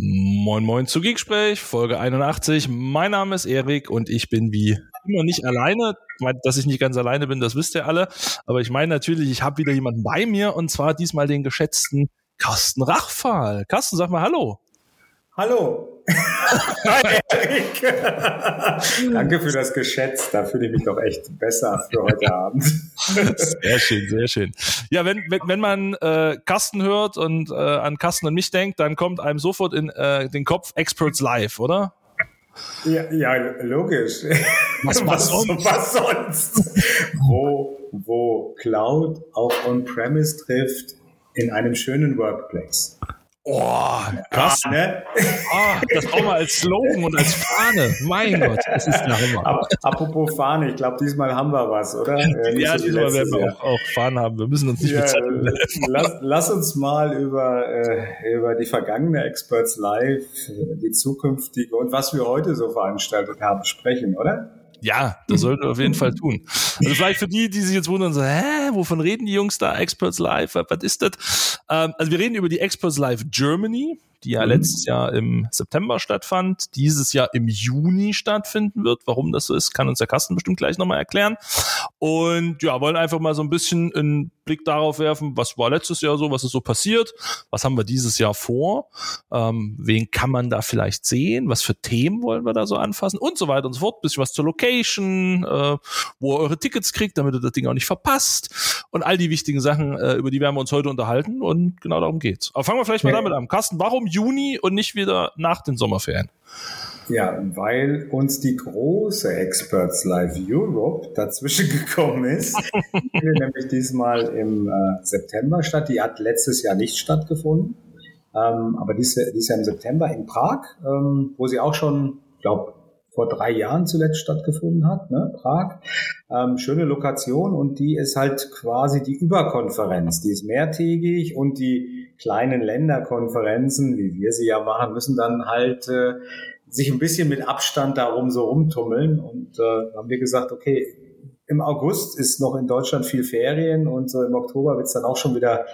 Moin Moin zu Geeksprech, Folge 81. Mein Name ist Erik und ich bin wie immer nicht alleine. Dass ich nicht ganz alleine bin, das wisst ihr alle. Aber ich meine natürlich, ich habe wieder jemanden bei mir und zwar diesmal den geschätzten Carsten Rachfahl. Carsten, sag mal Hallo. Hallo. Hi, Erik. Danke für das Geschätz. Da fühle ich mich doch echt besser für heute Abend. sehr schön, sehr schön. Ja, wenn, wenn, wenn man äh, Carsten hört und äh, an Carsten und mich denkt, dann kommt einem sofort in äh, den Kopf Experts Live, oder? Ja, ja logisch. Was, was, sonst? was sonst? wo, wo Cloud auf On-Premise trifft in einem schönen Workplace. Oh, krass. Ja, ne? oh, das brauchen wir als Slogan und als Fahne. Mein Gott, das ist der Hammer. Apropos Fahne, ich glaube, diesmal haben wir was, oder? Äh, ja, so diesmal werden wir auch, auch Fahnen haben. Wir müssen uns nicht ja, bezahlen. Lass, lass, uns mal über, äh, über die vergangene Experts Live, die zukünftige und was wir heute so veranstaltet haben, sprechen, oder? Ja, das sollten wir auf jeden Fall tun. Also vielleicht für die, die sich jetzt wundern, so, hä, wovon reden die Jungs da? Experts Live, was ist das? Ähm, also wir reden über die Experts Live Germany die ja mhm. letztes Jahr im September stattfand, dieses Jahr im Juni stattfinden wird. Warum das so ist, kann uns der Kasten bestimmt gleich nochmal erklären. Und ja, wollen einfach mal so ein bisschen einen Blick darauf werfen, was war letztes Jahr so, was ist so passiert, was haben wir dieses Jahr vor, ähm, wen kann man da vielleicht sehen, was für Themen wollen wir da so anfassen und so weiter und so fort. Bisschen was zur Location, äh, wo ihr eure Tickets kriegt, damit ihr das Ding auch nicht verpasst und all die wichtigen Sachen, äh, über die werden wir uns heute unterhalten und genau darum geht's. Aber fangen wir vielleicht mal damit an. Carsten, warum Juni und nicht wieder nach den Sommerferien? Ja, weil uns die große Experts Live Europe dazwischen gekommen ist. die nämlich diesmal im äh, September statt. Die hat letztes Jahr nicht stattgefunden. Ähm, aber dieses Jahr im September in Prag, ähm, wo sie auch schon, ich glaube, vor drei Jahren zuletzt stattgefunden hat, ne? Prag. Ähm, schöne Lokation und die ist halt quasi die Überkonferenz. Die ist mehrtägig und die kleinen Länderkonferenzen, wie wir sie ja machen, müssen dann halt äh, sich ein bisschen mit Abstand darum so rumtummeln. Und äh, haben wir gesagt, okay, im August ist noch in Deutschland viel Ferien und so im Oktober wird es dann auch schon wieder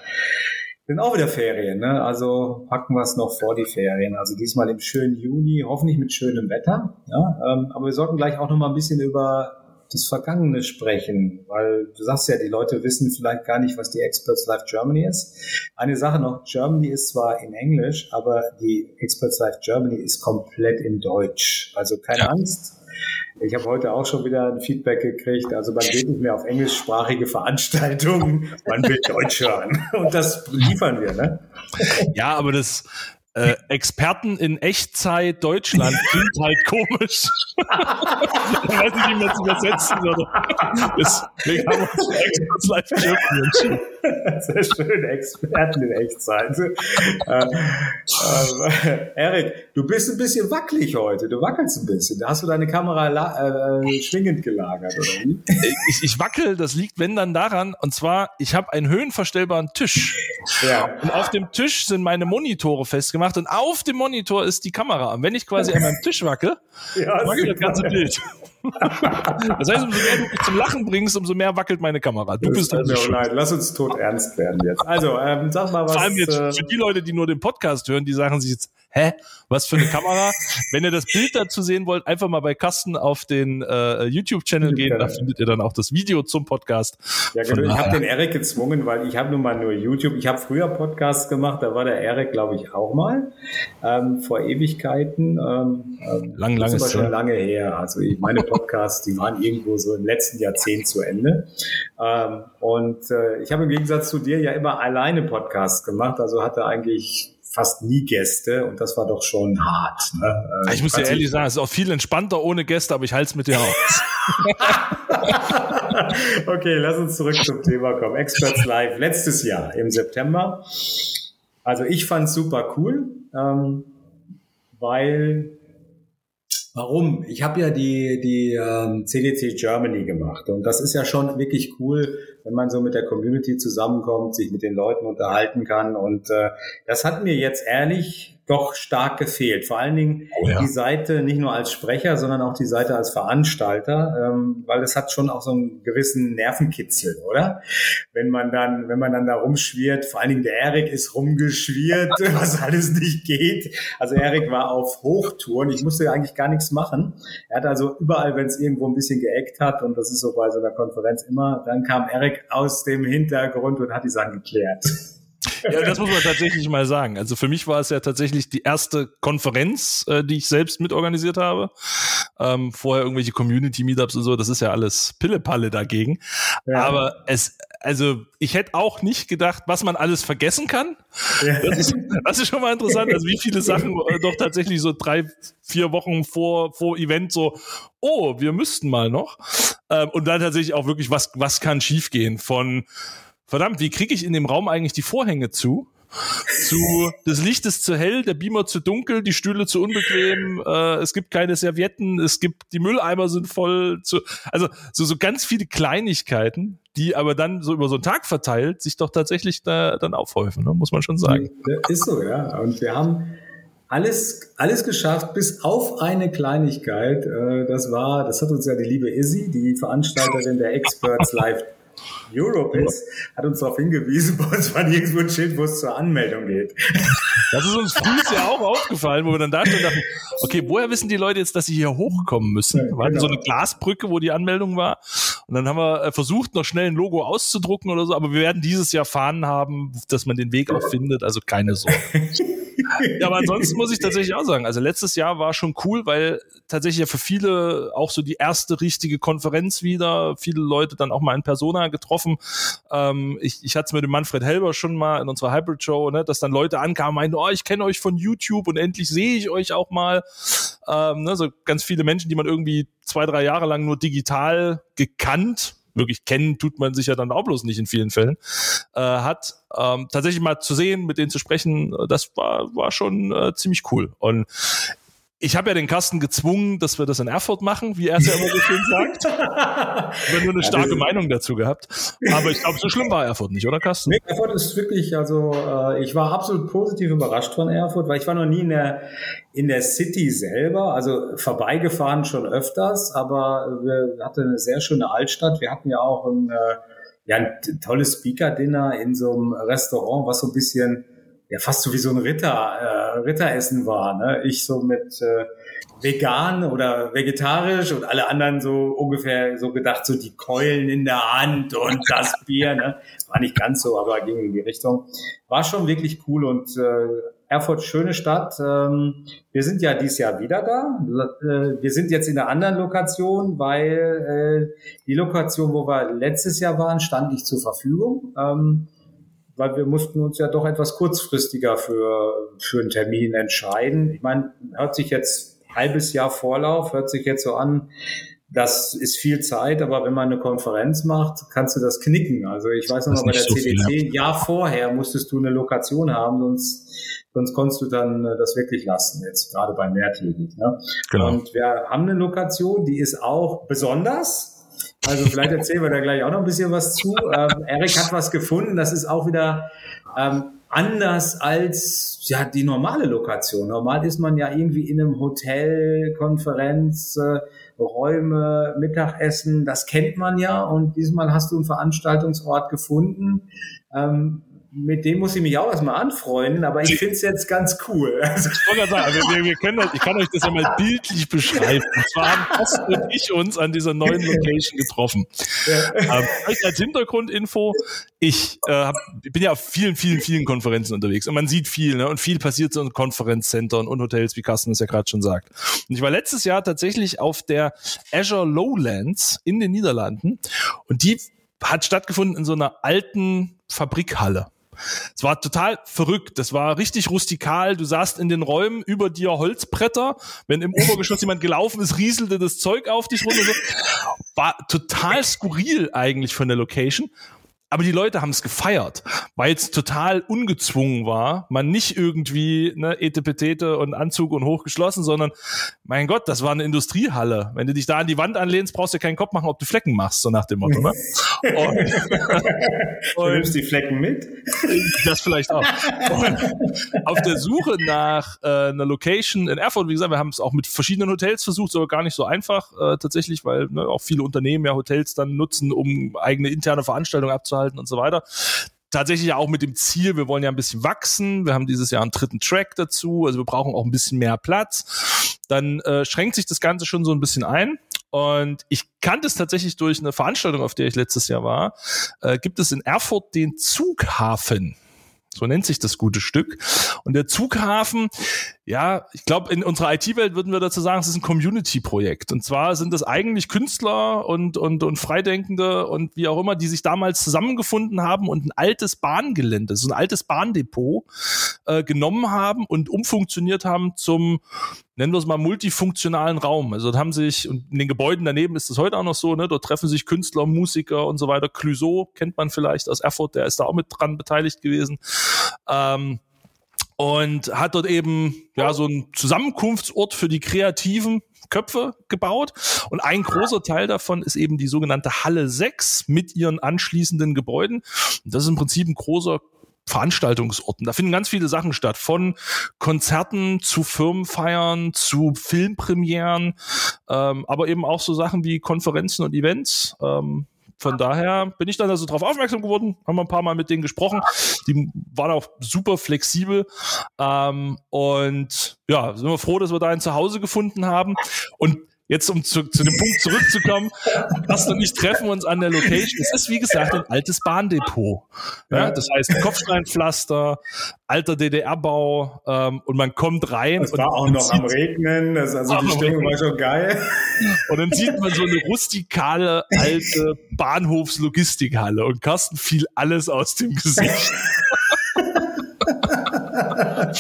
sind auch wieder Ferien, ne? Also packen wir es noch vor die Ferien. Also diesmal im schönen Juni, hoffentlich mit schönem Wetter. Ja? Ähm, aber wir sollten gleich auch noch mal ein bisschen über das Vergangene sprechen, weil du sagst ja, die Leute wissen vielleicht gar nicht, was die Experts Live Germany ist. Eine Sache noch, Germany ist zwar in Englisch, aber die Experts Live Germany ist komplett in Deutsch. Also keine ja. Angst, ich habe heute auch schon wieder ein Feedback gekriegt. Also man geht nicht mehr auf englischsprachige Veranstaltungen, man will Deutsch hören. Und das liefern wir, ne? Ja, aber das, äh, Experten in Echtzeit Deutschland klingt halt komisch. ich weiß nicht, wie man es übersetzen würde. Deswegen haben wir uns für Experts Live entschieden. Sehr schön, Experten in Echtzeit. Äh, äh, Erik, du bist ein bisschen wackelig heute. Du wackelst ein bisschen. Da hast du deine Kamera äh, schwingend gelagert, oder wie? Ich, ich wackel, das liegt, wenn dann daran, und zwar, ich habe einen höhenverstellbaren Tisch. Ja. Und auf dem Tisch sind meine Monitore festgemacht und auf dem Monitor ist die Kamera. Und wenn ich quasi an meinem Tisch wacke, ja, wackelt das ganze Bild. Das heißt, umso mehr du mich zum Lachen bringst, umso mehr wackelt meine Kamera. Du das bist also schon. Nein, lass uns tot ernst werden jetzt. Also, ähm, sag mal was. Vor allem jetzt äh, für die Leute, die nur den Podcast hören, die sagen sich jetzt, hä, was für eine Kamera? Wenn ihr das Bild dazu sehen wollt, einfach mal bei Kasten auf den äh, YouTube-Channel gehen, da findet ihr dann auch das Video zum Podcast. Ja, genau. ich habe den Erik gezwungen, weil ich habe nun mal nur YouTube. Ich habe früher Podcasts gemacht, da war der Erik, glaube ich, auch mal ähm, vor Ewigkeiten. Ähm, ähm lang, lang ist schon lange her. Also meine Podcasts, die waren irgendwo so im letzten Jahrzehnt zu Ende. Ähm, und äh, ich habe im Gegensatz zu dir ja immer alleine Podcasts gemacht, also hatte eigentlich fast nie Gäste und das war doch schon hart. Ne? Ich muss dir ehrlich sagen, es ist auch viel entspannter ohne Gäste, aber ich halte es mit dir aus. okay, lass uns zurück zum Thema kommen. Experts Live letztes Jahr im September. Also ich fand super cool, ähm, weil Warum? Ich habe ja die, die ähm, CDC Germany gemacht und das ist ja schon wirklich cool, wenn man so mit der Community zusammenkommt, sich mit den Leuten unterhalten kann und äh, das hat mir jetzt ehrlich doch stark gefehlt. Vor allen Dingen oh ja. die Seite nicht nur als Sprecher, sondern auch die Seite als Veranstalter, ähm, weil es hat schon auch so einen gewissen Nervenkitzel, oder? Wenn man dann, wenn man dann da rumschwirrt, vor allen Dingen der Erik ist rumgeschwirrt, was alles nicht geht. Also Erik war auf Hochtouren. Ich musste eigentlich gar nichts machen. Er hat also überall, wenn es irgendwo ein bisschen geeckt hat, und das ist so bei so einer Konferenz immer, dann kam Erik aus dem Hintergrund und hat die Sachen geklärt. Ja, das muss man tatsächlich mal sagen. Also für mich war es ja tatsächlich die erste Konferenz, äh, die ich selbst mitorganisiert habe. Ähm, vorher irgendwelche Community-Meetups und so, das ist ja alles Pillepalle dagegen. Ja. Aber es, also ich hätte auch nicht gedacht, was man alles vergessen kann. Ja. Das, ist, das ist schon mal interessant, also wie viele Sachen äh, doch tatsächlich so drei, vier Wochen vor, vor Event so, oh, wir müssten mal noch. Ähm, und dann tatsächlich auch wirklich, was, was kann schiefgehen von verdammt, wie kriege ich in dem Raum eigentlich die Vorhänge zu? zu das Licht ist zu hell, der Beamer zu dunkel, die Stühle zu unbequem, äh, es gibt keine Servietten, es gibt die Mülleimer sind voll zu, also so so ganz viele Kleinigkeiten, die aber dann so über so einen Tag verteilt sich doch tatsächlich da dann aufhäufen, ne? muss man schon sagen. Ist so, ja. Und wir haben alles, alles geschafft, bis auf eine Kleinigkeit. Äh, das war, das hat uns ja die liebe Izzy, die Veranstalterin der Experts Live Europe ist, hat uns darauf hingewiesen, bei uns war nirgendwo ein Schild, wo es zur Anmeldung geht. Das ist uns früh ja auch aufgefallen, wo wir dann da und dachten, okay, woher wissen die Leute jetzt, dass sie hier hochkommen müssen? Ja, wir hatten so genau. eine Glasbrücke, wo die Anmeldung war. Und dann haben wir äh, versucht, noch schnell ein Logo auszudrucken oder so, aber wir werden dieses Jahr Fahnen haben, dass man den Weg auch findet, also keine Sorge. ja, aber ansonsten muss ich tatsächlich auch sagen, also letztes Jahr war schon cool, weil tatsächlich ja für viele auch so die erste richtige Konferenz wieder, viele Leute dann auch mal in Persona getroffen. Ähm, ich, ich hatte es mit dem Manfred Helber schon mal in unserer Hybrid Show, ne, dass dann Leute ankamen, meinten, oh, ich kenne euch von YouTube und endlich sehe ich euch auch mal. Ähm, ne, so ganz viele Menschen, die man irgendwie zwei, drei Jahre lang nur digital gekannt wirklich kennen tut man sich ja dann auch bloß nicht in vielen Fällen, äh, hat. Ähm, tatsächlich mal zu sehen, mit denen zu sprechen, das war, war schon äh, ziemlich cool. Und ich habe ja den Kasten gezwungen, dass wir das in Erfurt machen, wie er es ja immer so schön sagt. Ich habe nur eine starke ja, Meinung dazu gehabt. Aber ich glaube, so schlimm war Erfurt nicht, oder Kasten? Nee, Erfurt ist wirklich, also äh, ich war absolut positiv überrascht von Erfurt, weil ich war noch nie in der, in der City selber, also vorbeigefahren schon öfters, aber wir hatten eine sehr schöne Altstadt. Wir hatten ja auch ein, äh, ja, ein tolles Speaker-Dinner in so einem Restaurant, was so ein bisschen ja fast so wie so ein Ritter, äh, Ritteressen war. Ne? Ich so mit äh, vegan oder vegetarisch und alle anderen so ungefähr so gedacht, so die Keulen in der Hand und das Bier. Ne? War nicht ganz so, aber ging in die Richtung. War schon wirklich cool und äh, Erfurt, schöne Stadt. Ähm, wir sind ja dieses Jahr wieder da. Äh, wir sind jetzt in einer anderen Lokation, weil äh, die Lokation, wo wir letztes Jahr waren, stand nicht zur Verfügung. Ähm, weil wir mussten uns ja doch etwas kurzfristiger für, für einen Termin entscheiden. Ich meine, hört sich jetzt halbes Jahr Vorlauf, hört sich jetzt so an, das ist viel Zeit, aber wenn man eine Konferenz macht, kannst du das knicken. Also ich weiß noch mal bei der so CDC, viel, ja. Jahr vorher musstest du eine Lokation haben, sonst, sonst konntest du dann äh, das wirklich lassen, jetzt gerade bei mehrtägig. Ne? Genau. Und wir haben eine Lokation, die ist auch besonders, also vielleicht erzählen wir da gleich auch noch ein bisschen was zu. Ähm, Erik hat was gefunden, das ist auch wieder ähm, anders als ja die normale Lokation. Normal ist man ja irgendwie in einem Hotel, Konferenz, äh, Räume, Mittagessen, das kennt man ja. Und diesmal hast du einen Veranstaltungsort gefunden, ähm, mit dem muss ich mich auch erstmal anfreunden, aber ich finde es jetzt ganz cool. Also ich sagen, wir, wir können ich kann euch das ja mal bildlich beschreiben. Und zwar haben Post und ich uns an dieser neuen Location getroffen. Ja. Ähm, als Hintergrundinfo, ich, äh, hab, bin ja auf vielen, vielen, vielen Konferenzen unterwegs und man sieht viel, ne? Und viel passiert so in Konferenzcentern und Hotels, wie Carsten es ja gerade schon sagt. Und ich war letztes Jahr tatsächlich auf der Azure Lowlands in den Niederlanden und die hat stattgefunden in so einer alten Fabrikhalle. Es war total verrückt. Das war richtig rustikal. Du saßt in den Räumen über dir Holzbretter. Wenn im Obergeschoss jemand gelaufen ist, rieselte das Zeug auf dich runter. War total skurril eigentlich von der Location. Aber die Leute haben es gefeiert, weil es total ungezwungen war. Man nicht irgendwie ne, Etepetete und Anzug und hochgeschlossen, sondern mein Gott, das war eine Industriehalle. Wenn du dich da an die Wand anlehnst, brauchst du keinen Kopf machen, ob du Flecken machst, so nach dem Motto. Ne? Und, du nimmst die Flecken mit? Das vielleicht auch. Und auf der Suche nach äh, einer Location in Erfurt, wie gesagt, wir haben es auch mit verschiedenen Hotels versucht, sogar gar nicht so einfach äh, tatsächlich, weil ne, auch viele Unternehmen ja Hotels dann nutzen, um eigene interne Veranstaltungen abzuhalten und so weiter tatsächlich auch mit dem Ziel, wir wollen ja ein bisschen wachsen. Wir haben dieses Jahr einen dritten Track dazu, also wir brauchen auch ein bisschen mehr Platz. Dann äh, schränkt sich das Ganze schon so ein bisschen ein. Und ich kannte es tatsächlich durch eine Veranstaltung, auf der ich letztes Jahr war. Äh, gibt es in Erfurt den Zughafen. So nennt sich das gute Stück. Und der Zughafen, ja, ich glaube, in unserer IT-Welt würden wir dazu sagen, es ist ein Community-Projekt. Und zwar sind das eigentlich Künstler und, und, und Freidenkende und wie auch immer, die sich damals zusammengefunden haben und ein altes Bahngelände, so ein altes Bahndepot äh, genommen haben und umfunktioniert haben zum, nennen wir es mal, multifunktionalen Raum. Also dort haben sich, und in den Gebäuden daneben ist das heute auch noch so, ne, dort treffen sich Künstler, Musiker und so weiter. Clouseau kennt man vielleicht aus Erfurt, der ist da auch mit dran beteiligt gewesen. Ähm, und hat dort eben ja so einen Zusammenkunftsort für die kreativen Köpfe gebaut. Und ein großer Teil davon ist eben die sogenannte Halle 6 mit ihren anschließenden Gebäuden. Und das ist im Prinzip ein großer Veranstaltungsorten. Da finden ganz viele Sachen statt, von Konzerten zu Firmenfeiern, zu Filmpremieren, ähm, aber eben auch so Sachen wie Konferenzen und Events. Ähm, von daher bin ich dann also darauf aufmerksam geworden, haben wir ein paar Mal mit denen gesprochen. Die waren auch super flexibel. Ähm, und ja, sind wir froh, dass wir da ein Zuhause gefunden haben. Und Jetzt, um zu, zu dem Punkt zurückzukommen, Gast und ich treffen uns an der Location. Es ist, wie gesagt, ein altes Bahndepot. Ja, das heißt Kopfsteinpflaster, alter DDR-Bau ähm, und man kommt rein. Es war auch noch am Regnen, das, also die Stimmung war schon geil. Und dann sieht man so eine rustikale, alte Bahnhofslogistikhalle und Carsten fiel alles aus dem Gesicht.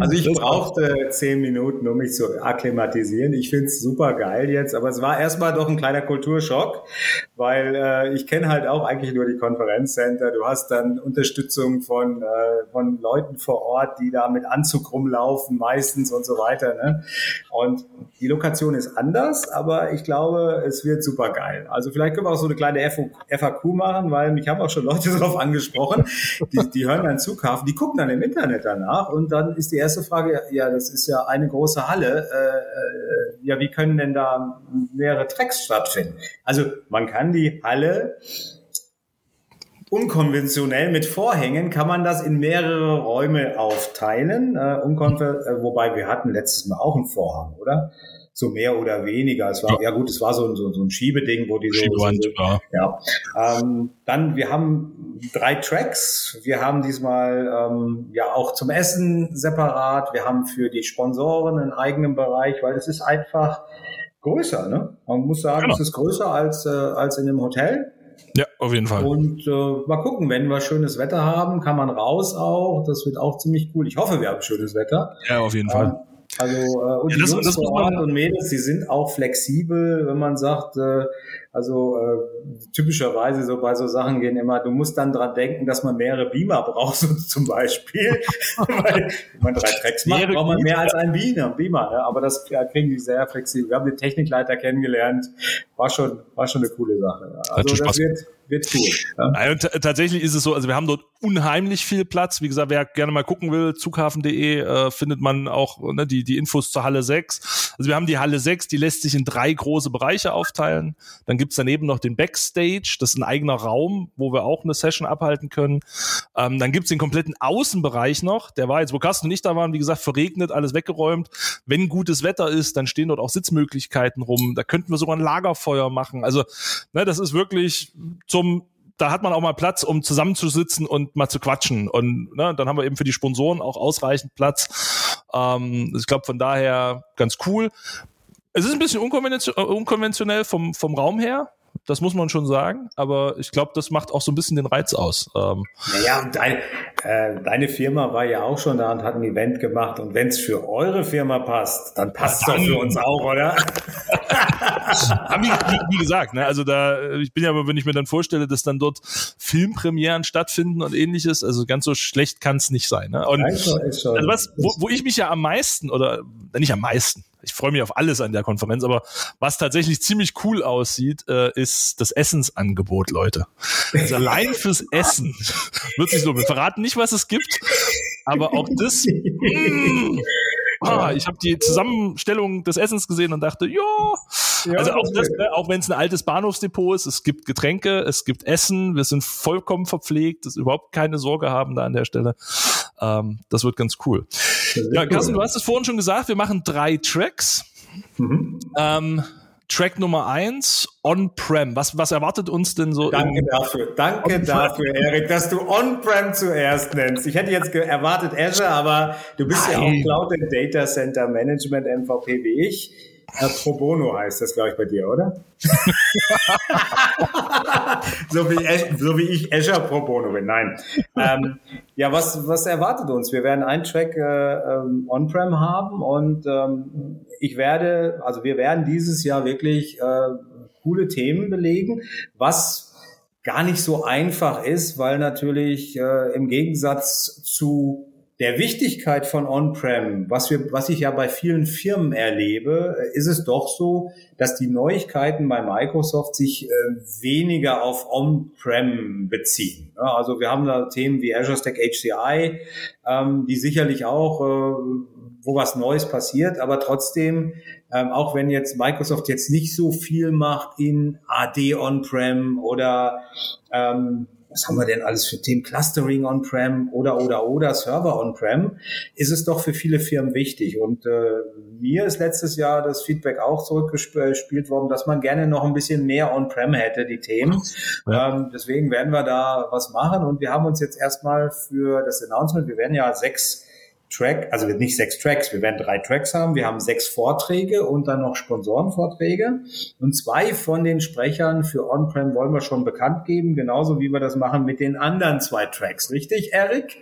Also ich brauchte zehn Minuten, um mich zu akklimatisieren. Ich finde es super geil jetzt, aber es war erstmal doch ein kleiner Kulturschock, weil äh, ich kenne halt auch eigentlich nur die Konferenzcenter. Du hast dann Unterstützung von, äh, von Leuten vor Ort, die da mit Anzug rumlaufen meistens und so weiter. Ne? Und die Lokation ist anders, aber ich glaube, es wird super geil. Also vielleicht können wir auch so eine kleine FAQ machen, weil mich haben auch schon Leute darauf angesprochen, die, die hören dann Zughafen, die gucken dann im Internet danach und dann ist die erste Frage, ja, das ist ja eine große Halle, äh, äh, ja, wie können denn da mehrere Tracks stattfinden? Also man kann die Halle unkonventionell mit Vorhängen kann man das in mehrere Räume aufteilen. Äh, äh, wobei wir hatten letztes Mal auch einen Vorhang, oder? So mehr oder weniger. Es war, ja, ja gut, es war so, so, so ein Schiebeding, wo die so, so ja. ja. Ähm, dann, wir haben drei Tracks. Wir haben diesmal ähm, ja auch zum Essen separat. Wir haben für die Sponsoren einen eigenen Bereich, weil es ist einfach größer. Ne? Man muss sagen, genau. es ist größer als, äh, als in einem Hotel. Ja, auf jeden Fall. Und äh, mal gucken, wenn wir schönes Wetter haben, kann man raus auch. Das wird auch ziemlich cool. Ich hoffe, wir haben schönes Wetter. Ja, auf jeden Fall. Also äh, und ja, das, die Jungs das vor Ort und Mädels, die sind auch flexibel, wenn man sagt, äh, also äh, typischerweise so bei so Sachen gehen immer, du musst dann dran denken, dass man mehrere Beamer braucht, so zum Beispiel. Weil wenn man drei Tracks macht, braucht man mehr als einen Beamer. Beamer ne? Aber das ja, kriegen die sehr flexibel. Wir haben den Technikleiter kennengelernt. War schon, war schon eine coole Sache. Also das wird, wird cool. Ja? Und tatsächlich ist es so, also wir haben dort unheimlich viel Platz. Wie gesagt, wer gerne mal gucken will, zughafen.de äh, findet man auch ne, die, die Infos zur Halle 6. Also wir haben die Halle 6, die lässt sich in drei große Bereiche aufteilen. Dann gibt's daneben noch den Backstage, das ist ein eigener Raum, wo wir auch eine Session abhalten können. Ähm, dann gibt's den kompletten Außenbereich noch, der war jetzt, wo Carsten und ich da waren, wie gesagt, verregnet, alles weggeräumt. Wenn gutes Wetter ist, dann stehen dort auch Sitzmöglichkeiten rum. Da könnten wir sogar ein Lagerfeuer machen. Also, ne, das ist wirklich zum da hat man auch mal Platz, um zusammenzusitzen und mal zu quatschen. Und ne, dann haben wir eben für die Sponsoren auch ausreichend Platz. Ähm, ich glaube, von daher ganz cool. Es ist ein bisschen unkonventionell vom, vom Raum her. das muss man schon sagen, aber ich glaube, das macht auch so ein bisschen den Reiz aus. Ähm, naja, und dein, äh, deine Firma war ja auch schon da und hat ein Event gemacht und wenn es für eure Firma passt, dann passt es doch für uns auch, oder? wie, wie, gesagt, ne, also da, ich bin ja, aber, wenn ich mir dann vorstelle, dass dann dort Filmpremieren stattfinden und ähnliches, also ganz so schlecht kann es nicht sein. Ne? Und, also was, wo, wo ich mich ja am meisten, oder nicht am meisten, ich freue mich auf alles an der Konferenz, aber was tatsächlich ziemlich cool aussieht, äh, ist das Essensangebot, Leute. Also allein fürs Essen wird sich so. Wir verraten nicht, was es gibt, aber auch das. Mh, ah, ich habe die Zusammenstellung des Essens gesehen und dachte, ja, ja also auch das, ne, auch wenn es ein altes Bahnhofsdepot ist, es gibt Getränke, es gibt Essen, wir sind vollkommen verpflegt, das überhaupt keine Sorge haben da an der Stelle. Ähm, das wird ganz cool. Ja, Carsten, du hast es vorhin schon gesagt, wir machen drei Tracks. Mhm. Ähm, Track Nummer eins, On-Prem. Was, was erwartet uns denn so? Danke dafür. Danke dafür, Erik, dass du On-Prem zuerst nennst. Ich hätte jetzt erwartet Azure, aber du bist Nein. ja auch Cloud and Data Center Management MVP wie ich. Äh, Pro Bono heißt das, glaube ich, bei dir, oder? so, wie, so wie ich Azure Pro Bono bin. Nein. Ähm, ja, was, was erwartet uns? Wir werden einen Track äh, ähm, On-Prem haben und ähm, ich werde, also wir werden dieses Jahr wirklich äh, coole Themen belegen, was gar nicht so einfach ist, weil natürlich äh, im Gegensatz zu der Wichtigkeit von On-Prem, was wir, was ich ja bei vielen Firmen erlebe, ist es doch so, dass die Neuigkeiten bei Microsoft sich äh, weniger auf On-Prem beziehen. Ja, also wir haben da Themen wie Azure Stack HCI, ähm, die sicherlich auch, äh, wo was Neues passiert, aber trotzdem, ähm, auch wenn jetzt Microsoft jetzt nicht so viel macht in AD On-Prem oder ähm, was haben wir denn alles für Themen? Clustering on-prem oder, oder, oder Server on-prem, ist es doch für viele Firmen wichtig. Und äh, mir ist letztes Jahr das Feedback auch zurückgespielt worden, dass man gerne noch ein bisschen mehr on-prem hätte, die Themen. Ja. Ähm, deswegen werden wir da was machen. Und wir haben uns jetzt erstmal für das Announcement, wir werden ja sechs Track, also nicht sechs Tracks, wir werden drei Tracks haben, wir haben sechs Vorträge und dann noch Sponsorenvorträge. Und zwei von den Sprechern für On-Prem wollen wir schon bekannt geben, genauso wie wir das machen mit den anderen zwei Tracks. Richtig, Erik?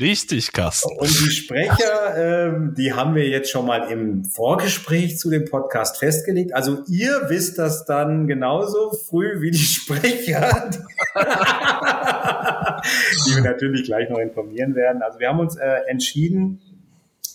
Richtig, Carsten. Und die Sprecher, ähm, die haben wir jetzt schon mal im Vorgespräch zu dem Podcast festgelegt. Also ihr wisst das dann genauso früh wie die Sprecher, die wir natürlich gleich noch informieren werden. Also wir haben uns äh, entschieden,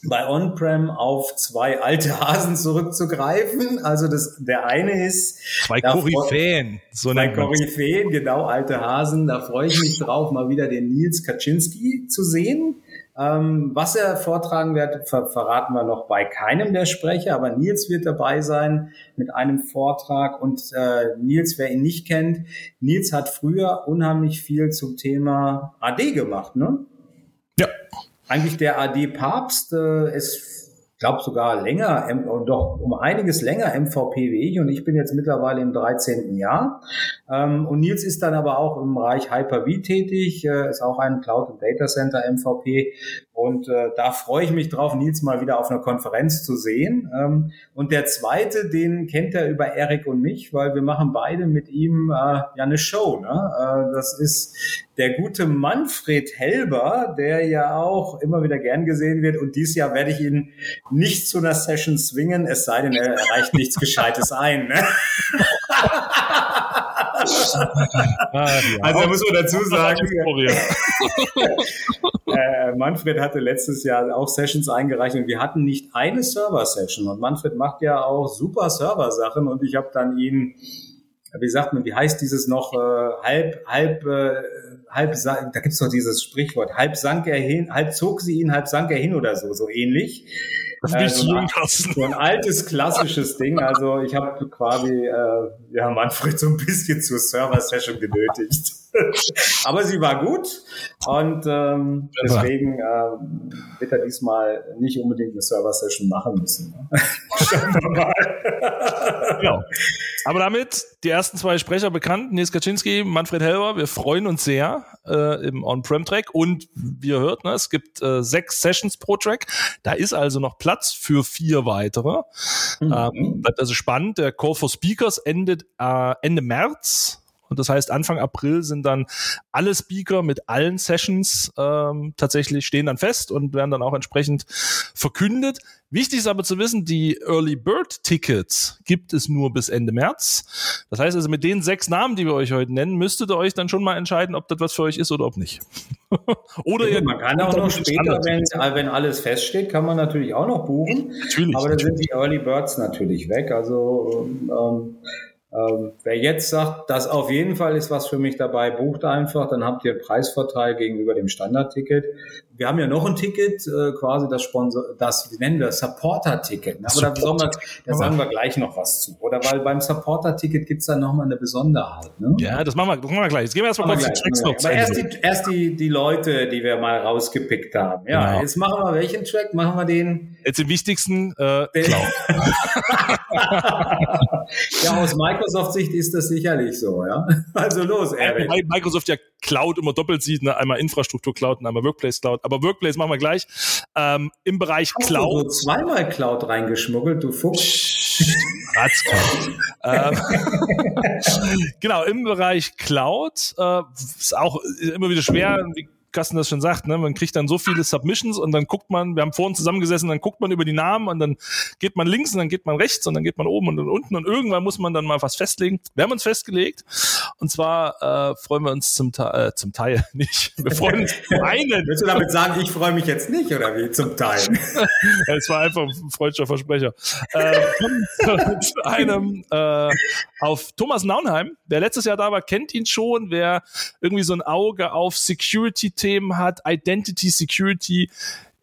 bei On-Prem auf zwei alte Hasen zurückzugreifen. Also das, der eine ist... Zwei Koryphäen. So zwei Koryphäen, genau, alte Hasen. Da freue ich mich drauf, mal wieder den Nils Kaczynski zu sehen. Ähm, was er vortragen wird, ver verraten wir noch bei keinem der Sprecher, aber Nils wird dabei sein mit einem Vortrag. Und äh, Nils, wer ihn nicht kennt, Nils hat früher unheimlich viel zum Thema AD gemacht, ne? Ja eigentlich der AD Papst äh, ist glaube sogar länger, doch um einiges länger MVP wie ich und ich bin jetzt mittlerweile im 13. Jahr. Ähm, und Nils ist dann aber auch im Bereich Hyper-V tätig, äh, ist auch ein Cloud- und Data Center MVP und äh, da freue ich mich drauf, Nils mal wieder auf einer Konferenz zu sehen. Ähm, und der zweite, den kennt er über Erik und mich, weil wir machen beide mit ihm äh, ja eine Show. Ne? Äh, das ist der gute Manfred Helber, der ja auch immer wieder gern gesehen wird. Und dieses Jahr werde ich ihn nicht zu einer Session zwingen, es sei denn, er erreicht nichts Gescheites ein. Ne? ah. Also da muss man dazu sagen, äh, Manfred hatte letztes Jahr auch Sessions eingereicht und wir hatten nicht eine Server-Session. Und Manfred macht ja auch super Server-Sachen und ich habe dann ihn, wie sagt man, wie heißt dieses noch, äh, halb, halb, äh, halb, da gibt's doch dieses Sprichwort, halb sank er hin, halb zog sie ihn, halb sank er hin oder so, so ähnlich. Äh, so, ein, so ein altes klassisches Ding. Also ich habe quasi äh, ja Manfred so ein bisschen zur Server-Session genötigt. Aber sie war gut und ähm, deswegen äh, wird er diesmal nicht unbedingt eine Server-Session machen müssen. Ne? Schauen wir mal. ja. Aber damit die ersten zwei Sprecher bekannt, Nils Kaczynski, Manfred Helber. Wir freuen uns sehr äh, im On-Prem-Track und wie ihr hört, ne, es gibt äh, sechs Sessions pro Track. Da ist also noch Platz für vier weitere. Mhm. Ähm, bleibt also spannend. Der Call for Speakers endet äh, Ende März. Und das heißt, Anfang April sind dann alle Speaker mit allen Sessions ähm, tatsächlich stehen dann fest und werden dann auch entsprechend verkündet. Wichtig ist aber zu wissen, die Early Bird Tickets gibt es nur bis Ende März. Das heißt also, mit den sechs Namen, die wir euch heute nennen, müsstet ihr euch dann schon mal entscheiden, ob das was für euch ist oder ob nicht. oder ja, man kann auch noch später, wenn, wenn, alles feststeht, kann man natürlich auch noch buchen. Natürlich. Aber dann sind die Early Birds natürlich weg. Also ähm, ähm, wer jetzt sagt, das auf jeden Fall ist was für mich dabei, bucht einfach, dann habt ihr einen Preisvorteil gegenüber dem Standardticket. Wir haben ja noch ein Ticket, äh, quasi das Sponsor, das, wie nennen wir das, Supporter-Ticket. Ne? Aber Support. da, wir, da sagen wir gleich noch was zu. Oder weil beim Supporter-Ticket gibt's dann nochmal eine Besonderheit. Ne? Ja, das machen wir, das machen wir gleich. Jetzt gehen wir erstmal kurz die Tracks noch Aber erst, die, erst die, die Leute, die wir mal rausgepickt haben. Ja, genau. jetzt machen wir welchen Track? Machen wir den? Jetzt den wichtigsten, äh, ja, aus Microsoft-Sicht ist das sicherlich so, ja. Also los, Eric. Microsoft ja Cloud immer doppelt sieht, ne? einmal Infrastruktur Cloud und einmal Workplace Cloud. Aber Workplace machen wir gleich. Ähm, Im Bereich Hast Cloud. Du so zweimal Cloud reingeschmuggelt, du Fuchs. ähm, genau, im Bereich Cloud äh, ist auch immer wieder schwer. Carsten das schon sagt, ne, man kriegt dann so viele Submissions und dann guckt man, wir haben vorhin zusammengesessen, dann guckt man über die Namen und dann geht man links und dann geht man rechts und dann geht man oben und dann unten und irgendwann muss man dann mal was festlegen. Wir haben uns festgelegt und zwar äh, freuen wir uns zum, Teil, äh, zum Teil nicht. Wir freuen uns zum einen. Willst du damit sagen, ich freue mich jetzt nicht oder wie zum Teil? Es war einfach ein freudscher Versprecher. Äh, zu einem äh, auf Thomas Naunheim, wer letztes Jahr da war, kennt ihn schon, wer irgendwie so ein Auge auf Security Themen hat, Identity Security,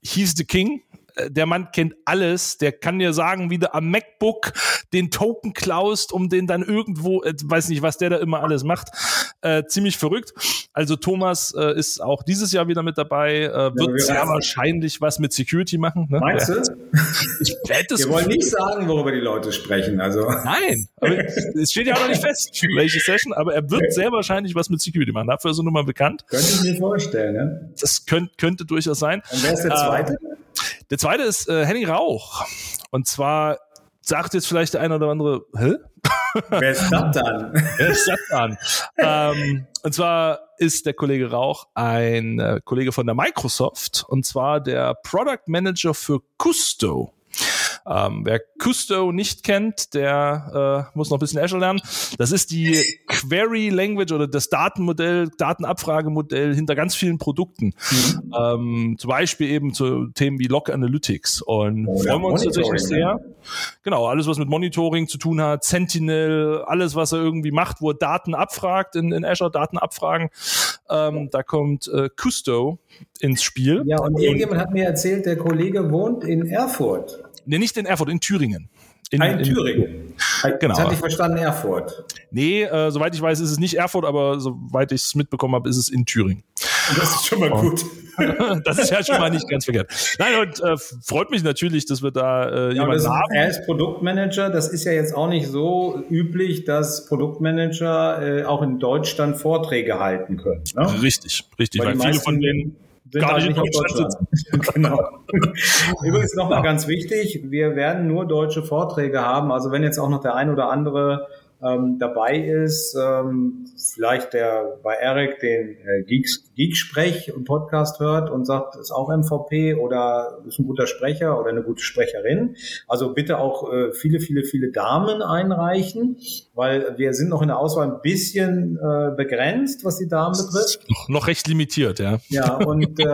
he's the king der Mann kennt alles, der kann dir sagen, wie du am MacBook den Token klaust, um den dann irgendwo, äh, weiß nicht, was der da immer alles macht. Äh, ziemlich verrückt. Also Thomas äh, ist auch dieses Jahr wieder mit dabei, äh, wird ja, sehr wahrscheinlich was mit Security machen. Ne? Meinst du? Ich wette es. Wir wollen nicht sagen, worüber die Leute sprechen. Also. Nein, es steht ja auch noch nicht fest, welche Session, aber er wird sehr wahrscheinlich was mit Security machen. Dafür ist er nun mal bekannt. Könnte ich mir vorstellen, ne? Das könnte, könnte durchaus sein. Und wer ist der Zweite? Der zweite ist äh, Henning Rauch. Und zwar sagt jetzt vielleicht der eine oder andere, hä? Wer ist das dann? Wer ist das dann? ähm, und zwar ist der Kollege Rauch ein äh, Kollege von der Microsoft und zwar der Product Manager für Custo. Ähm, wer Custo nicht kennt, der äh, muss noch ein bisschen Azure lernen. Das ist die Query Language oder das Datenmodell, Datenabfragemodell hinter ganz vielen Produkten. Mhm. Ähm, zum Beispiel eben zu Themen wie Log Analytics. Und oh, freuen wir uns tatsächlich sehr. Ne? Genau, alles, was mit Monitoring zu tun hat, Sentinel, alles, was er irgendwie macht, wo er Daten abfragt, in, in Azure Daten abfragen. Ähm, da kommt äh, Custo ins Spiel. Ja, und irgendjemand hat mir erzählt, der Kollege wohnt in Erfurt. Nee, nicht in Erfurt, in Thüringen. In, in, in Thüringen. Genau. Das hatte ich verstanden, Erfurt. Nee, äh, soweit ich weiß, ist es nicht Erfurt, aber soweit ich es mitbekommen habe, ist es in Thüringen. Das ist schon mal gut. das ist ja schon mal nicht ganz verkehrt. Nein, und äh, freut mich natürlich, dass wir da äh, ja, jemanden haben. Er ist Produktmanager. Das ist ja jetzt auch nicht so üblich, dass Produktmanager äh, auch in Deutschland Vorträge halten können. Ne? Richtig, richtig. Weil, weil viele von denen sind gar nicht in Deutschland. Deutschland. genau. Übrigens nochmal ganz wichtig, wir werden nur deutsche Vorträge haben. Also wenn jetzt auch noch der ein oder andere ähm, dabei ist, ähm, vielleicht der bei Eric den äh, Geeks, Geeksprech im Podcast hört und sagt, ist auch MVP oder ist ein guter Sprecher oder eine gute Sprecherin. Also bitte auch äh, viele, viele, viele Damen einreichen, weil wir sind noch in der Auswahl ein bisschen äh, begrenzt, was die Damen betrifft. Noch, recht limitiert, ja. Ja, und äh,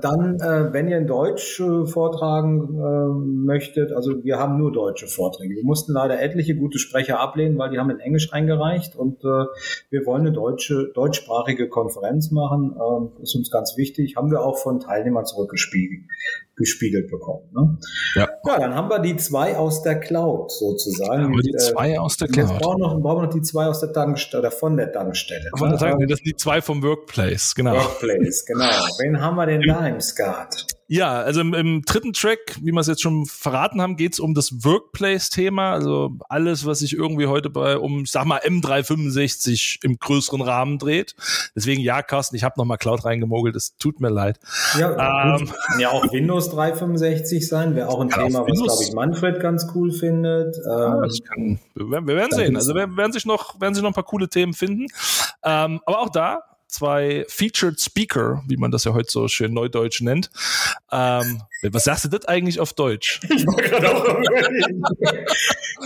dann, äh, wenn ihr in Deutsch äh, vortragen äh, möchtet, also wir haben nur deutsche Vorträge. Wir mussten leider etliche gute Sprecher ablehnen, weil die haben haben in Englisch eingereicht und äh, wir wollen eine deutsche, deutschsprachige Konferenz machen. Ähm, ist uns ganz wichtig. Haben wir auch von Teilnehmern zurückgespiegelt gespiegelt bekommen. Ne? Ja. ja, dann haben wir die zwei aus der Cloud sozusagen. Ja, die zwei äh, aus der Cloud. Jetzt brauchen, noch, brauchen wir noch die zwei aus der Tankstelle oder von der Tankstelle. Ne? Sagen, das sind die zwei vom Workplace, genau. Workplace, genau. Wen haben wir denn da im Skat? Ja, also im, im dritten Track, wie wir es jetzt schon verraten haben, geht es um das Workplace-Thema. Also alles, was sich irgendwie heute bei um, ich sag mal, M365 im größeren Rahmen dreht. Deswegen ja, Carsten, ich habe nochmal Cloud reingemogelt. Es tut mir leid. Ja, ähm, ja auch Windows 365 sein, wäre auch ein Thema, was glaube ich Manfred ganz cool findet. Ähm, ja, kann, wir, wir, werden sehen. Also werden, werden sich noch werden sich noch ein paar coole Themen finden. Ähm, aber auch da zwei Featured Speaker, wie man das ja heute so schön neudeutsch nennt. Ähm, was sagst du das eigentlich auf Deutsch? Ich wollte gerade auch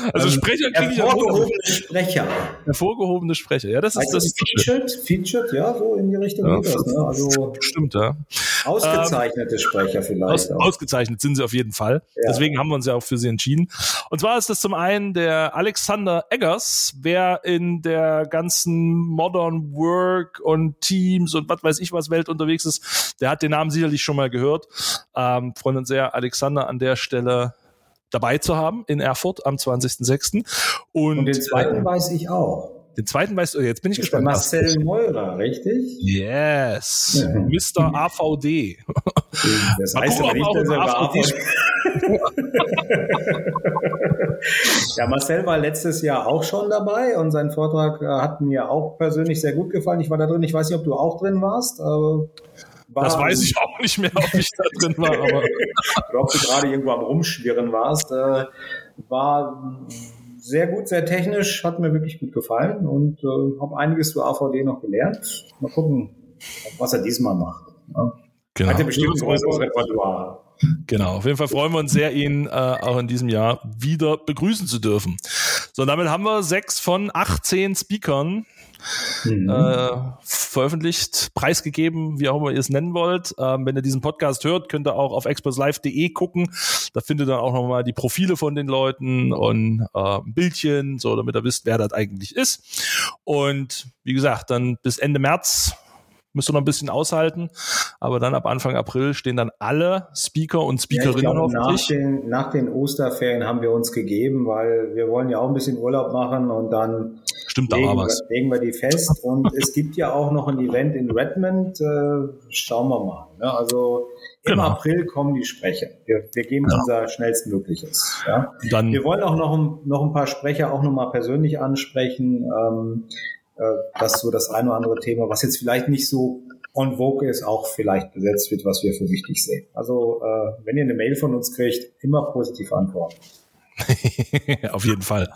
Also ähm, Sprecher kriege ich ja Hervorgehobene Sprecher. Hervorgehobene Sprecher, ja, das ist also das. Featured, featured, ja, so in die Richtung ja, geht das. Ne? Also stimmt, ja. Ausgezeichnete ähm, Sprecher vielleicht. Aus, ausgezeichnet sind sie auf jeden Fall. Ja. Deswegen haben wir uns ja auch für sie entschieden. Und zwar ist das zum einen der Alexander Eggers, wer in der ganzen Modern Work und Teams und was weiß ich was Welt unterwegs ist, der hat den Namen sicherlich schon mal gehört. Ähm, freuen uns sehr, Alexander an der Stelle dabei zu haben in Erfurt am 20.06. Und, und den zweiten äh, weiß ich auch. Den zweiten weißt du, jetzt bin ich das gespannt. Marcel Meurer, richtig? Yes. Ja. Mr. AVD. Das heißt aber nicht, dass er AVD ja, Marcel war letztes Jahr auch schon dabei und sein Vortrag äh, hat mir auch persönlich sehr gut gefallen. Ich war da drin. Ich weiß nicht, ob du auch drin warst. War das weiß ich auch nicht mehr, ob ich da drin war. Aber Oder ob du gerade irgendwo am Rumschwirren warst. Äh, war sehr gut, sehr technisch, hat mir wirklich gut gefallen und äh, habe einiges zu AVD noch gelernt. Mal gucken, was er diesmal macht. Ja. Genau. Hat ja bestimmt ein größeres Repertoire. Genau, auf jeden Fall freuen wir uns sehr, ihn äh, auch in diesem Jahr wieder begrüßen zu dürfen. So, damit haben wir sechs von 18 Speakern mhm. äh, veröffentlicht, preisgegeben, wie auch immer ihr es nennen wollt. Ähm, wenn ihr diesen Podcast hört, könnt ihr auch auf expresslive.de gucken. Da findet ihr auch nochmal die Profile von den Leuten und äh, Bildchen, so damit ihr wisst, wer das eigentlich ist. Und wie gesagt, dann bis Ende März müsst ihr noch ein bisschen aushalten. Aber dann ab Anfang April stehen dann alle Speaker und Speakerinnen ja, glaube, nach den, nach den Osterferien haben wir uns gegeben, weil wir wollen ja auch ein bisschen Urlaub machen und dann Stimmt, da legen, war was. legen wir die fest. Und es gibt ja auch noch ein Event in Redmond. Äh, schauen wir mal. Ne? Also im genau. April kommen die Sprecher. Wir, wir geben ja. unser schnellstmögliches. Ja? Dann, wir wollen auch noch ein, noch ein paar Sprecher auch nochmal persönlich ansprechen. Ähm, äh, dass so das eine oder andere Thema, was jetzt vielleicht nicht so on vogue ist, auch vielleicht besetzt wird, was wir für wichtig sehen. Also äh, wenn ihr eine Mail von uns kriegt, immer positiv antworten. Auf jeden Fall.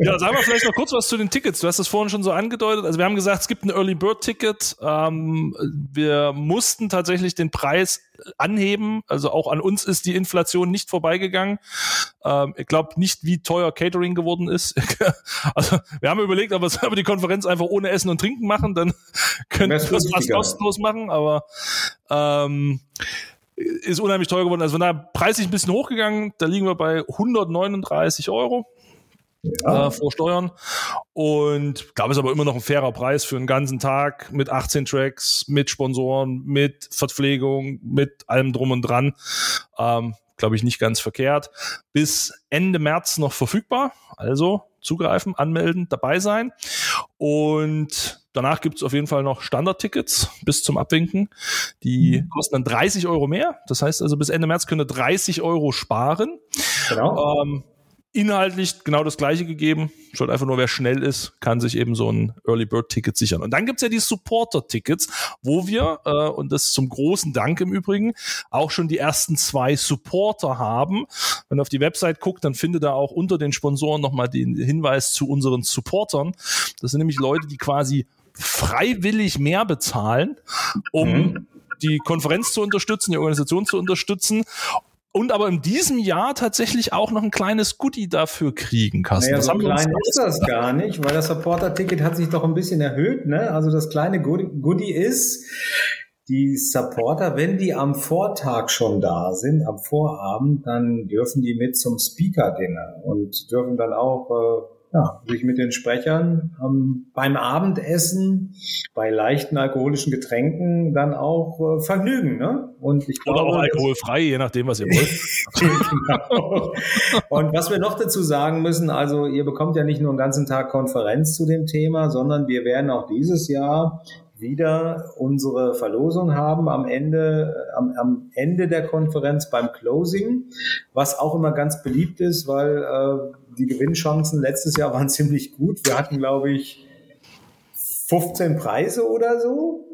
Ja, sagen wir vielleicht noch kurz was zu den Tickets. Du hast es vorhin schon so angedeutet. Also wir haben gesagt, es gibt ein Early Bird Ticket. Ähm, wir mussten tatsächlich den Preis anheben. Also auch an uns ist die Inflation nicht vorbeigegangen. Ähm, ich glaube nicht, wie teuer Catering geworden ist. also wir haben überlegt, aber wir die Konferenz einfach ohne Essen und Trinken machen, dann könnten wir das fast kostenlos machen. Aber ähm, ist unheimlich teuer geworden. Also von daher preislich ein bisschen hochgegangen. Da liegen wir bei 139 Euro. Ja. Äh, vor Steuern. Und gab es aber immer noch ein fairer Preis für einen ganzen Tag mit 18 Tracks, mit Sponsoren, mit Verpflegung, mit allem drum und dran. Ähm, Glaube ich nicht ganz verkehrt. Bis Ende März noch verfügbar. Also zugreifen, anmelden, dabei sein. Und danach gibt es auf jeden Fall noch Standardtickets bis zum Abwinken. Die mhm. kosten dann 30 Euro mehr. Das heißt also, bis Ende März könnt ihr 30 Euro sparen. Genau. Ähm, inhaltlich genau das gleiche gegeben. Schaut einfach nur, wer schnell ist, kann sich eben so ein Early Bird Ticket sichern. Und dann gibt's ja die Supporter Tickets, wo wir, äh, und das zum großen Dank im Übrigen, auch schon die ersten zwei Supporter haben. Wenn ihr auf die Website guckt, dann findet ihr auch unter den Sponsoren nochmal den Hinweis zu unseren Supportern. Das sind nämlich Leute, die quasi freiwillig mehr bezahlen, um mhm die Konferenz zu unterstützen, die Organisation zu unterstützen und aber in diesem Jahr tatsächlich auch noch ein kleines Goodie dafür kriegen, Carsten. Naja, so klein ist das gar nicht, weil das Supporter-Ticket hat sich doch ein bisschen erhöht. Ne? Also das kleine Goodie ist, die Supporter, wenn die am Vortag schon da sind, am Vorabend, dann dürfen die mit zum Speaker-Dinner und dürfen dann auch äh, ja, sich mit den Sprechern ähm, beim Abendessen, bei leichten alkoholischen Getränken dann auch äh, vergnügen. Ne? Und ich glaube, Oder auch alkoholfrei, je nachdem, was ihr wollt. genau. Und was wir noch dazu sagen müssen, also ihr bekommt ja nicht nur einen ganzen Tag Konferenz zu dem Thema, sondern wir werden auch dieses Jahr wieder unsere Verlosung haben am Ende, am, am Ende der Konferenz beim Closing, was auch immer ganz beliebt ist, weil äh, die Gewinnchancen letztes Jahr waren ziemlich gut. Wir hatten, glaube ich, 15 Preise oder so.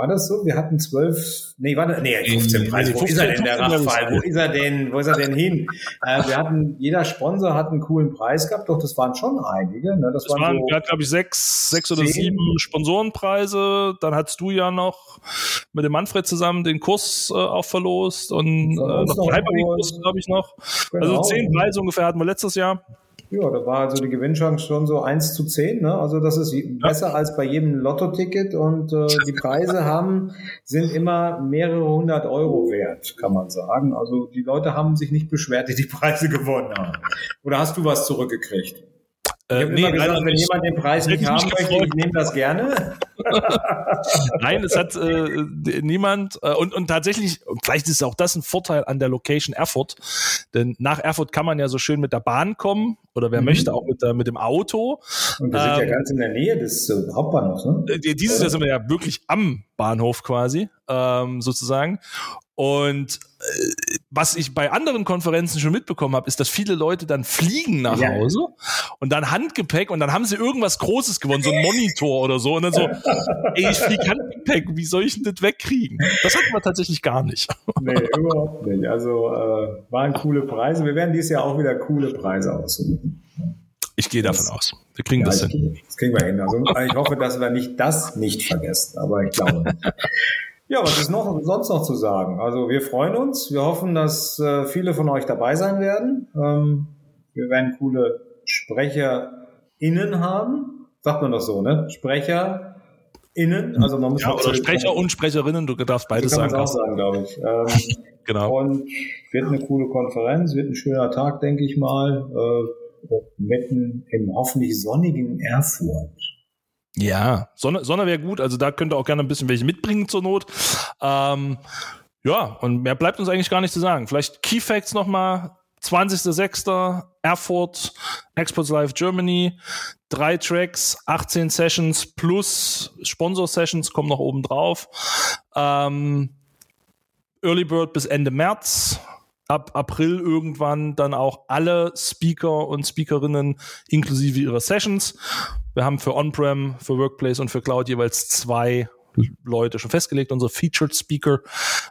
War das so? Wir hatten zwölf, nee, warte, nee, 15 Preise. Wo 15, ist er denn, der Raffael? Wo ist er denn, wo ist er denn hin? Äh, wir hatten, jeder Sponsor hat einen coolen Preis gehabt, doch das waren schon einige. Ne? Das, das waren, so wir glaube ich, sechs, sechs oder sieben Sponsorenpreise. Dann hattest du ja noch mit dem Manfred zusammen den Kurs äh, auch verlost und äh, noch den Hyperlink-Kurs, glaube ich, noch. Genau. Also zehn Preise ungefähr hatten wir letztes Jahr. Ja, da war also die Gewinnchance schon so 1 zu 10. Ne? Also das ist besser als bei jedem Lotto-Ticket und äh, die Preise haben, sind immer mehrere hundert Euro wert, kann man sagen. Also die Leute haben sich nicht beschwert, die die Preise gewonnen haben. Oder hast du was zurückgekriegt? Habe nee, gesagt, wenn jemand den Preis nicht haben möchte, ich nehme das gerne. Nein, es hat äh, niemand äh, und, und tatsächlich, vielleicht ist auch das ein Vorteil an der Location Erfurt, denn nach Erfurt kann man ja so schön mit der Bahn kommen oder wer mhm. möchte auch mit, der, mit dem Auto. Und wir ähm, sind ja ähm, ganz in der Nähe des äh, Hauptbahnhofs, ne? Äh, dieses Jahr sind wir ja wirklich am Bahnhof quasi, ähm, sozusagen. Und äh, was ich bei anderen Konferenzen schon mitbekommen habe, ist, dass viele Leute dann fliegen nach ja. Hause und dann Handgepäck und dann haben sie irgendwas Großes gewonnen, so ein Monitor oder so. Und dann so, ey, ich fliege Handgepäck, wie soll ich denn das wegkriegen? Das hatten wir tatsächlich gar nicht. Nee, überhaupt nicht. Also äh, waren coole Preise. Wir werden dieses Jahr auch wieder coole Preise aussuchen. Ich gehe davon aus. Wir kriegen ja, das hin. Das kriegen wir hin. Also ich hoffe, dass wir nicht das nicht vergessen, aber ich glaube. Ja, was ist noch sonst noch zu sagen? Also wir freuen uns. Wir hoffen, dass äh, viele von euch dabei sein werden. Ähm, wir werden coole SprecherInnen haben. Sagt man das so, ne? SprecherInnen. Also man muss ja, oder Sprecher und Sprecherinnen. Du darfst beides sagen. auch sagen, glaube ich. Ähm, genau. Und wird eine coole Konferenz, wird ein schöner Tag, denke ich mal. Äh, mitten im hoffentlich sonnigen Erfurt. Ja, Sonne, Sonne wäre gut. Also da könnt ihr auch gerne ein bisschen welche mitbringen zur Not. Ähm, ja, und mehr bleibt uns eigentlich gar nicht zu sagen. Vielleicht Key Facts nochmal. 20.06. Erfurt, Exports Live Germany, drei Tracks, 18 Sessions plus Sponsor Sessions kommen noch oben drauf. Ähm, Early Bird bis Ende März. Ab April irgendwann dann auch alle Speaker und Speakerinnen inklusive ihrer Sessions. Wir haben für On-Prem, für Workplace und für Cloud jeweils zwei Leute schon festgelegt, unsere Featured Speaker.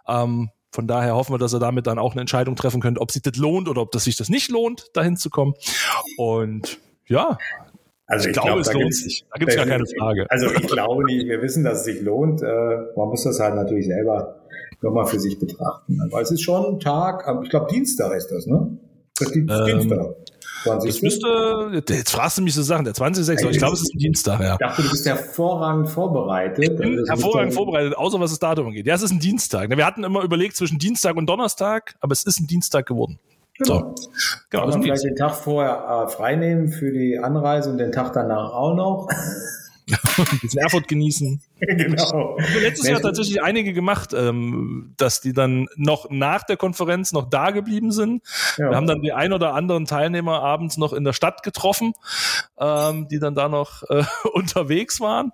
Ähm, von daher hoffen wir, dass ihr damit dann auch eine Entscheidung treffen könnt, ob sich das lohnt oder ob das sich das nicht lohnt, dahin zu kommen. Und ja, also ich, ich glaube, glaub, es lohnt sich. Da gibt es gar keine Frage. Also ich glaube nicht, wir wissen, dass es sich lohnt. Äh, man muss das halt natürlich selber nochmal für sich betrachten. Aber es ist schon ein Tag, ich glaube Dienstag ist das, ne? Das ist ähm, Dienstag. 20. Das müsste, jetzt fragst du mich so Sachen, der 26. Ich glaube, es ist ein Dienstag, ja. Ich dachte, du bist hervorragend vorbereitet. Ich bin also hervorragend vorbereitet, außer was das Datum angeht. Ja, es ist ein Dienstag. Wir hatten immer überlegt zwischen Dienstag und Donnerstag, aber es ist ein Dienstag geworden. Genau. So. Genau, Kann man vielleicht den Tag vorher äh, freinehmen für die Anreise und den Tag danach auch noch. ein bisschen Erfurt genießen. genau. Letztes Jahr tatsächlich einige gemacht, ähm, dass die dann noch nach der Konferenz noch da geblieben sind. Ja. Wir haben dann die ein oder anderen Teilnehmer abends noch in der Stadt getroffen, ähm, die dann da noch äh, unterwegs waren.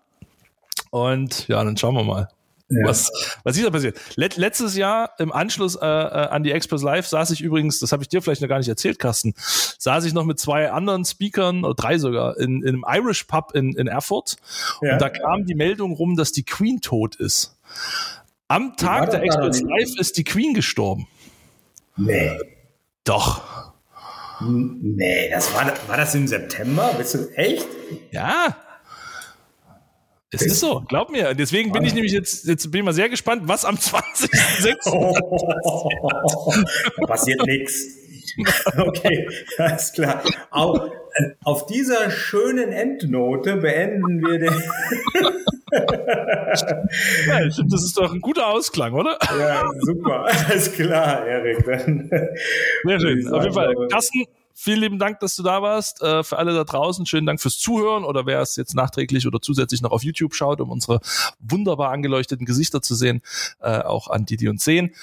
Und ja, dann schauen wir mal. Ja. Was, was ist da passiert? Let, letztes Jahr im Anschluss äh, äh, an die Express Live saß ich übrigens, das habe ich dir vielleicht noch gar nicht erzählt, Carsten, saß ich noch mit zwei anderen Speakern, oder drei sogar, in, in einem Irish Pub in, in Erfurt. Ja. Und da kam die Meldung rum, dass die Queen tot ist. Am Tag der Express Live ist die Queen gestorben. Nee. Doch. Nee, das war, war das im September? Bist du echt? Ja. Es ist so, glaub mir. Deswegen bin ich nämlich jetzt, jetzt bin ich mal sehr gespannt, was am 20.06. Oh, passiert nichts. Okay, alles klar. Auf, auf dieser schönen Endnote beenden wir den. ja, das ist doch ein guter Ausklang, oder? Ja, super. Alles klar, Erik. Sehr schön. Auf jeden Fall. Carsten, vielen lieben Dank, dass du da warst. Äh, für alle da draußen, schönen Dank fürs Zuhören oder wer es jetzt nachträglich oder zusätzlich noch auf YouTube schaut, um unsere wunderbar angeleuchteten Gesichter zu sehen, äh, auch an die, die uns sehen.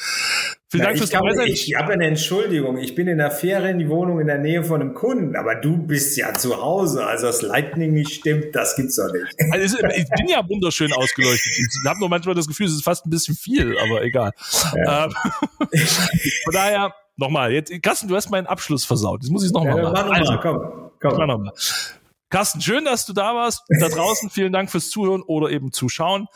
Vielen Dank fürs Dabeisein. Ich habe eine Entschuldigung. Ich bin in der Ferienwohnung in der Nähe von einem Kunden, aber du bist ja zu Hause. Also das Lightning nicht stimmt, das gibt's doch nicht. Also ich bin ja wunderschön ausgeleuchtet. Ich habe nur manchmal das Gefühl, es ist fast ein bisschen viel, aber egal. Ja. Ähm, von daher, nochmal, jetzt, Carsten, du hast meinen Abschluss versaut. Jetzt muss ich es nochmal ja, machen. Mach also, komm, komm. Mach noch mal. Carsten, schön, dass du da warst. Da draußen vielen Dank fürs Zuhören oder eben Zuschauen.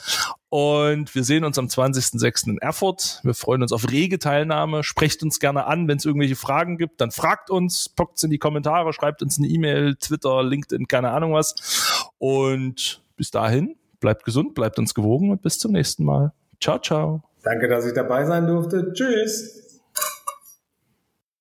Und wir sehen uns am 20.06. in Erfurt. Wir freuen uns auf rege Teilnahme. Sprecht uns gerne an, wenn es irgendwelche Fragen gibt. Dann fragt uns, pockt in die Kommentare, schreibt uns eine E-Mail, Twitter, LinkedIn, keine Ahnung was. Und bis dahin, bleibt gesund, bleibt uns gewogen und bis zum nächsten Mal. Ciao, ciao. Danke, dass ich dabei sein durfte. Tschüss.